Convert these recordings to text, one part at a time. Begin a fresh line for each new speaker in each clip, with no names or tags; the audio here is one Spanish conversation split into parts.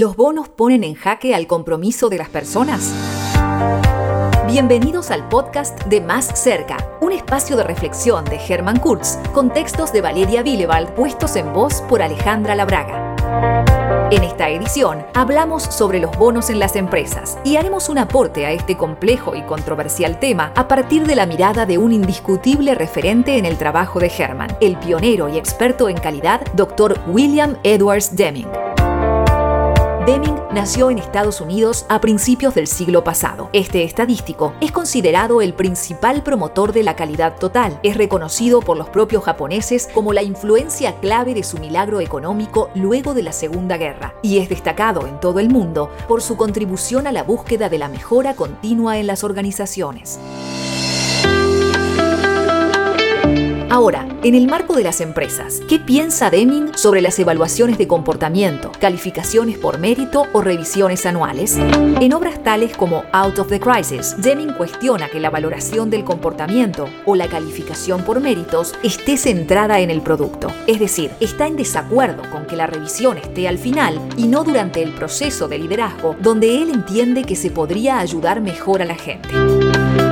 ¿Los bonos ponen en jaque al compromiso de las personas? Bienvenidos al podcast de Más Cerca, un espacio de reflexión de Hermann Kurz, con textos de Valeria Willewald puestos en voz por Alejandra Labraga. En esta edición hablamos sobre los bonos en las empresas y haremos un aporte a este complejo y controversial tema a partir de la mirada de un indiscutible referente en el trabajo de Hermann, el pionero y experto en calidad, Dr. William Edwards Deming. Deming nació en Estados Unidos a principios del siglo pasado. Este estadístico es considerado el principal promotor de la calidad total. Es reconocido por los propios japoneses como la influencia clave de su milagro económico luego de la Segunda Guerra y es destacado en todo el mundo por su contribución a la búsqueda de la mejora continua en las organizaciones. Ahora, en el marco de las empresas, ¿qué piensa Deming sobre las evaluaciones de comportamiento, calificaciones por mérito o revisiones anuales? En obras tales como Out of the Crisis, Deming cuestiona que la valoración del comportamiento o la calificación por méritos esté centrada en el producto. Es decir, está en desacuerdo con que la revisión esté al final y no durante el proceso de liderazgo, donde él entiende que se podría ayudar mejor a la gente.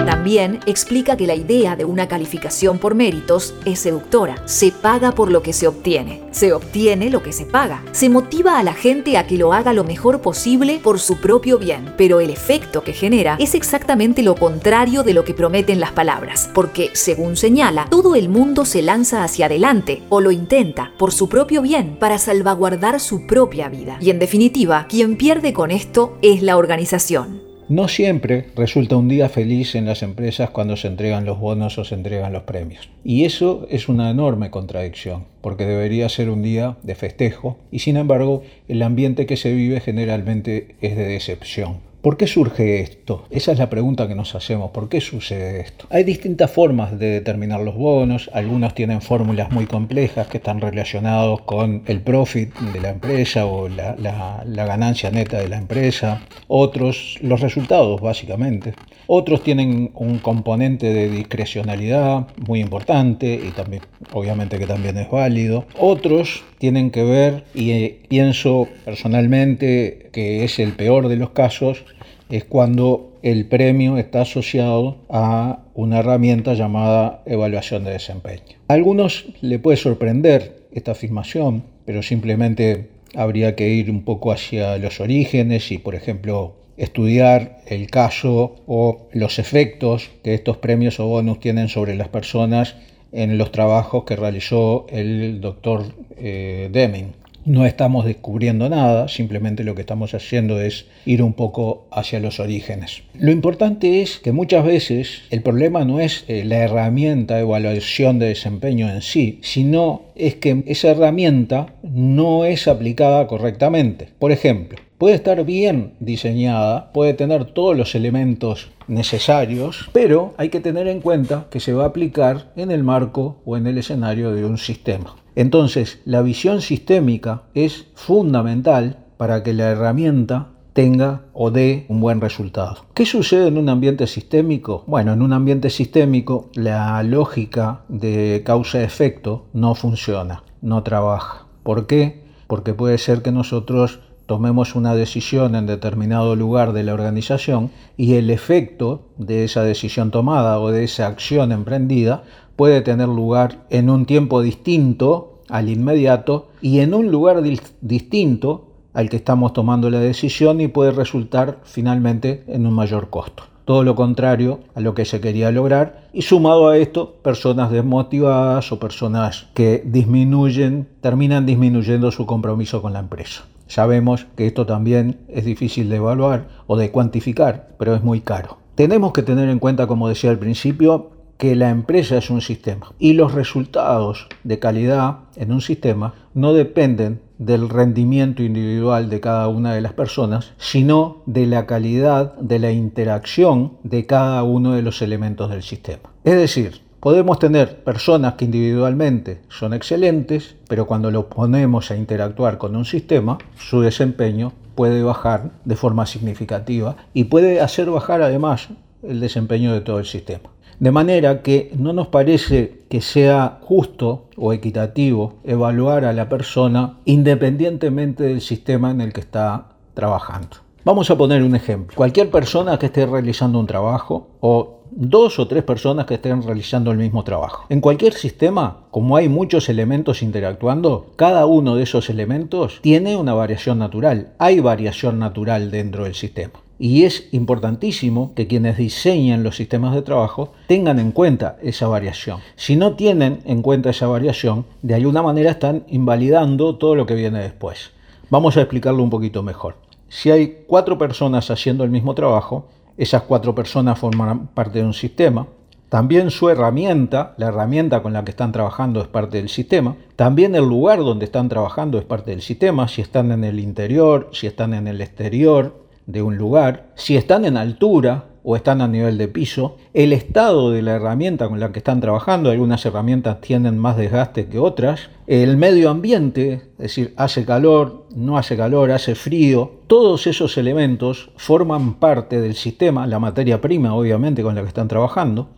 También explica que la idea de una calificación por méritos es seductora. Se paga por lo que se obtiene. Se obtiene lo que se paga. Se motiva a la gente a que lo haga lo mejor posible por su propio bien. Pero el efecto que genera es exactamente lo contrario de lo que prometen las palabras. Porque, según señala, todo el mundo se lanza hacia adelante o lo intenta por su propio bien para salvaguardar su propia vida. Y en definitiva, quien pierde con esto es la organización.
No siempre resulta un día feliz en las empresas cuando se entregan los bonos o se entregan los premios. Y eso es una enorme contradicción, porque debería ser un día de festejo y sin embargo el ambiente que se vive generalmente es de decepción. ¿Por qué surge esto? Esa es la pregunta que nos hacemos. ¿Por qué sucede esto? Hay distintas formas de determinar los bonos. Algunos tienen fórmulas muy complejas que están relacionados con el profit de la empresa o la, la ganancia neta de la empresa. Otros, los resultados, básicamente. Otros tienen un componente de discrecionalidad muy importante y también, obviamente que también es válido. Otros tienen que ver, y eh, pienso personalmente que es el peor de los casos, es cuando el premio está asociado a una herramienta llamada evaluación de desempeño. A algunos le puede sorprender esta afirmación, pero simplemente habría que ir un poco hacia los orígenes y, por ejemplo, estudiar el caso o los efectos que estos premios o bonus tienen sobre las personas en los trabajos que realizó el doctor eh, Deming. No estamos descubriendo nada, simplemente lo que estamos haciendo es ir un poco hacia los orígenes. Lo importante es que muchas veces el problema no es eh, la herramienta de evaluación de desempeño en sí, sino es que esa herramienta no es aplicada correctamente. Por ejemplo, puede estar bien diseñada, puede tener todos los elementos necesarios, pero hay que tener en cuenta que se va a aplicar en el marco o en el escenario de un sistema. Entonces, la visión sistémica es fundamental para que la herramienta tenga o dé un buen resultado. ¿Qué sucede en un ambiente sistémico? Bueno, en un ambiente sistémico la lógica de causa-efecto no funciona, no trabaja. ¿Por qué? Porque puede ser que nosotros tomemos una decisión en determinado lugar de la organización y el efecto de esa decisión tomada o de esa acción emprendida puede tener lugar en un tiempo distinto al inmediato y en un lugar distinto al que estamos tomando la decisión y puede resultar finalmente en un mayor costo. Todo lo contrario a lo que se quería lograr y sumado a esto personas desmotivadas o personas que disminuyen, terminan disminuyendo su compromiso con la empresa. Sabemos que esto también es difícil de evaluar o de cuantificar, pero es muy caro. Tenemos que tener en cuenta, como decía al principio, que la empresa es un sistema y los resultados de calidad en un sistema no dependen del rendimiento individual de cada una de las personas, sino de la calidad de la interacción de cada uno de los elementos del sistema. Es decir, Podemos tener personas que individualmente son excelentes, pero cuando lo ponemos a interactuar con un sistema, su desempeño puede bajar de forma significativa y puede hacer bajar además el desempeño de todo el sistema. De manera que no nos parece que sea justo o equitativo evaluar a la persona independientemente del sistema en el que está trabajando. Vamos a poner un ejemplo. Cualquier persona que esté realizando un trabajo o dos o tres personas que estén realizando el mismo trabajo. En cualquier sistema, como hay muchos elementos interactuando, cada uno de esos elementos tiene una variación natural. Hay variación natural dentro del sistema. Y es importantísimo que quienes diseñen los sistemas de trabajo tengan en cuenta esa variación. Si no tienen en cuenta esa variación, de alguna manera están invalidando todo lo que viene después. Vamos a explicarlo un poquito mejor si hay cuatro personas haciendo el mismo trabajo, esas cuatro personas formarán parte de un sistema. También su herramienta, la herramienta con la que están trabajando es parte del sistema. También el lugar donde están trabajando es parte del sistema, si están en el interior, si están en el exterior de un lugar, si están en altura, o están a nivel de piso, el estado de la herramienta con la que están trabajando, algunas herramientas tienen más desgaste que otras, el medio ambiente, es decir, hace calor, no hace calor, hace frío, todos esos elementos forman parte del sistema, la materia prima obviamente con la que están trabajando,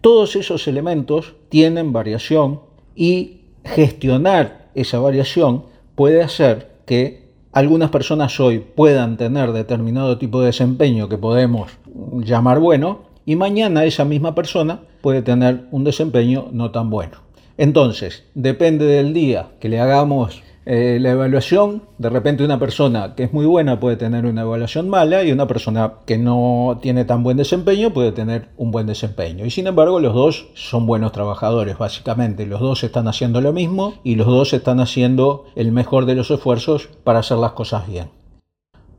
todos esos elementos tienen variación y gestionar esa variación puede hacer que algunas personas hoy puedan tener determinado tipo de desempeño que podemos llamar bueno y mañana esa misma persona puede tener un desempeño no tan bueno. Entonces, depende del día que le hagamos eh, la evaluación, de repente una persona que es muy buena puede tener una evaluación mala y una persona que no tiene tan buen desempeño puede tener un buen desempeño. Y sin embargo los dos son buenos trabajadores, básicamente. Los dos están haciendo lo mismo y los dos están haciendo el mejor de los esfuerzos para hacer las cosas bien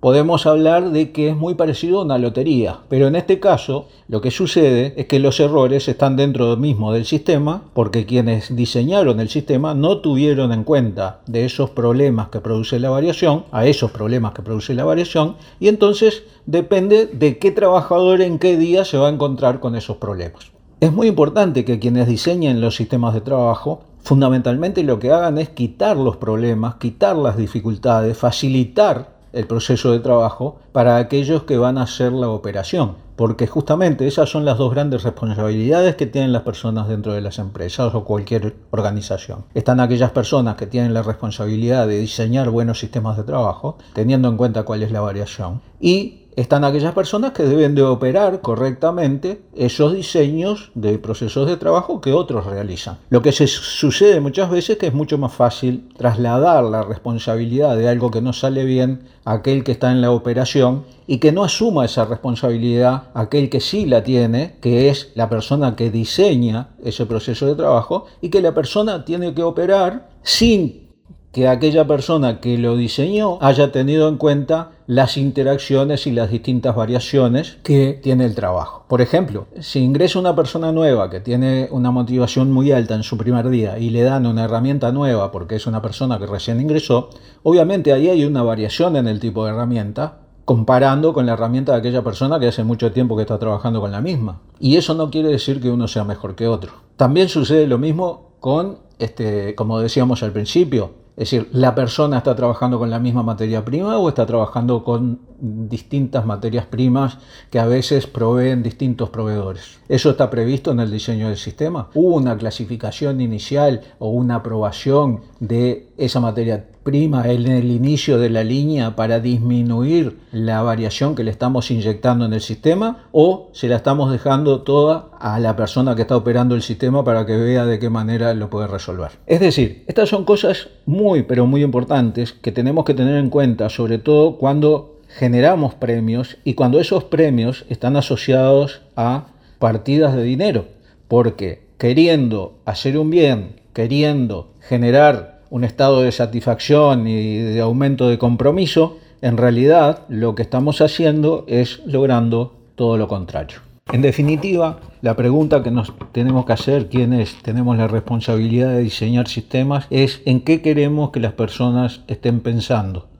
podemos hablar de que es muy parecido a una lotería. Pero en este caso, lo que sucede es que los errores están dentro mismo del sistema, porque quienes diseñaron el sistema no tuvieron en cuenta de esos problemas que produce la variación, a esos problemas que produce la variación, y entonces depende de qué trabajador en qué día se va a encontrar con esos problemas. Es muy importante que quienes diseñen los sistemas de trabajo fundamentalmente lo que hagan es quitar los problemas, quitar las dificultades, facilitar el proceso de trabajo para aquellos que van a hacer la operación, porque justamente esas son las dos grandes responsabilidades que tienen las personas dentro de las empresas o cualquier organización. Están aquellas personas que tienen la responsabilidad de diseñar buenos sistemas de trabajo, teniendo en cuenta cuál es la variación, y están aquellas personas que deben de operar correctamente esos diseños de procesos de trabajo que otros realizan. Lo que sucede muchas veces es que es mucho más fácil trasladar la responsabilidad de algo que no sale bien a aquel que está en la operación y que no asuma esa responsabilidad aquel que sí la tiene, que es la persona que diseña ese proceso de trabajo y que la persona tiene que operar sin que aquella persona que lo diseñó haya tenido en cuenta las interacciones y las distintas variaciones que tiene el trabajo. Por ejemplo, si ingresa una persona nueva que tiene una motivación muy alta en su primer día y le dan una herramienta nueva porque es una persona que recién ingresó, obviamente ahí hay una variación en el tipo de herramienta comparando con la herramienta de aquella persona que hace mucho tiempo que está trabajando con la misma. Y eso no quiere decir que uno sea mejor que otro. También sucede lo mismo con, este, como decíamos al principio, es decir, ¿la persona está trabajando con la misma materia prima o está trabajando con distintas materias primas que a veces proveen distintos proveedores? ¿Eso está previsto en el diseño del sistema? ¿Hubo una clasificación inicial o una aprobación de esa materia prima en el inicio de la línea para disminuir la variación que le estamos inyectando en el sistema o se la estamos dejando toda a la persona que está operando el sistema para que vea de qué manera lo puede resolver. Es decir, estas son cosas muy pero muy importantes que tenemos que tener en cuenta, sobre todo cuando generamos premios y cuando esos premios están asociados a partidas de dinero, porque queriendo hacer un bien, queriendo generar un estado de satisfacción y de aumento de compromiso, en realidad lo que estamos haciendo es logrando todo lo contrario. En definitiva, la pregunta que nos tenemos que hacer, quienes tenemos la responsabilidad de diseñar sistemas, es en qué queremos que las personas estén pensando.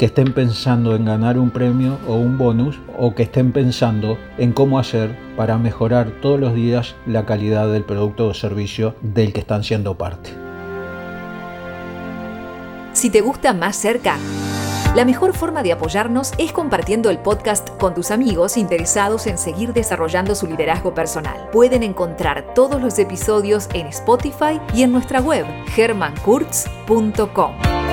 Que estén pensando en ganar un premio o un bonus o que estén pensando en cómo hacer para mejorar todos los días la calidad del producto o servicio del que están siendo parte.
Si te gusta más cerca, la mejor forma de apoyarnos es compartiendo el podcast con tus amigos interesados en seguir desarrollando su liderazgo personal. Pueden encontrar todos los episodios en Spotify y en nuestra web hermankurtz.com.